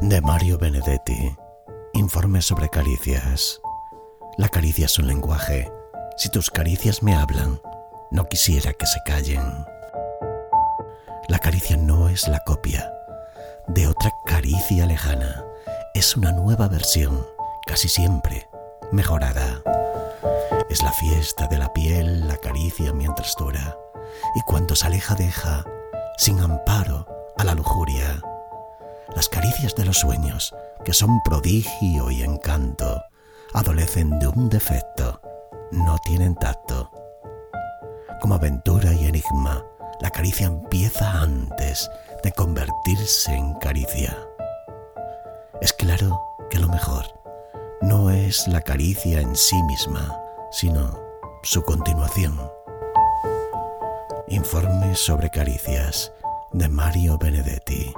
De Mario Benedetti. Informe sobre caricias. La caricia es un lenguaje. Si tus caricias me hablan, no quisiera que se callen. La caricia no es la copia de otra caricia lejana. Es una nueva versión, casi siempre mejorada. Es la fiesta de la piel, la caricia mientras dura, y cuando se aleja deja, sin amparo, a la lujuria. Las caricias de los sueños, que son prodigio y encanto, adolecen de un defecto, no tienen tacto. Como aventura y enigma, la caricia empieza antes de convertirse en caricia. Es claro que lo mejor no es la caricia en sí misma, sino su continuación. Informe sobre caricias de Mario Benedetti.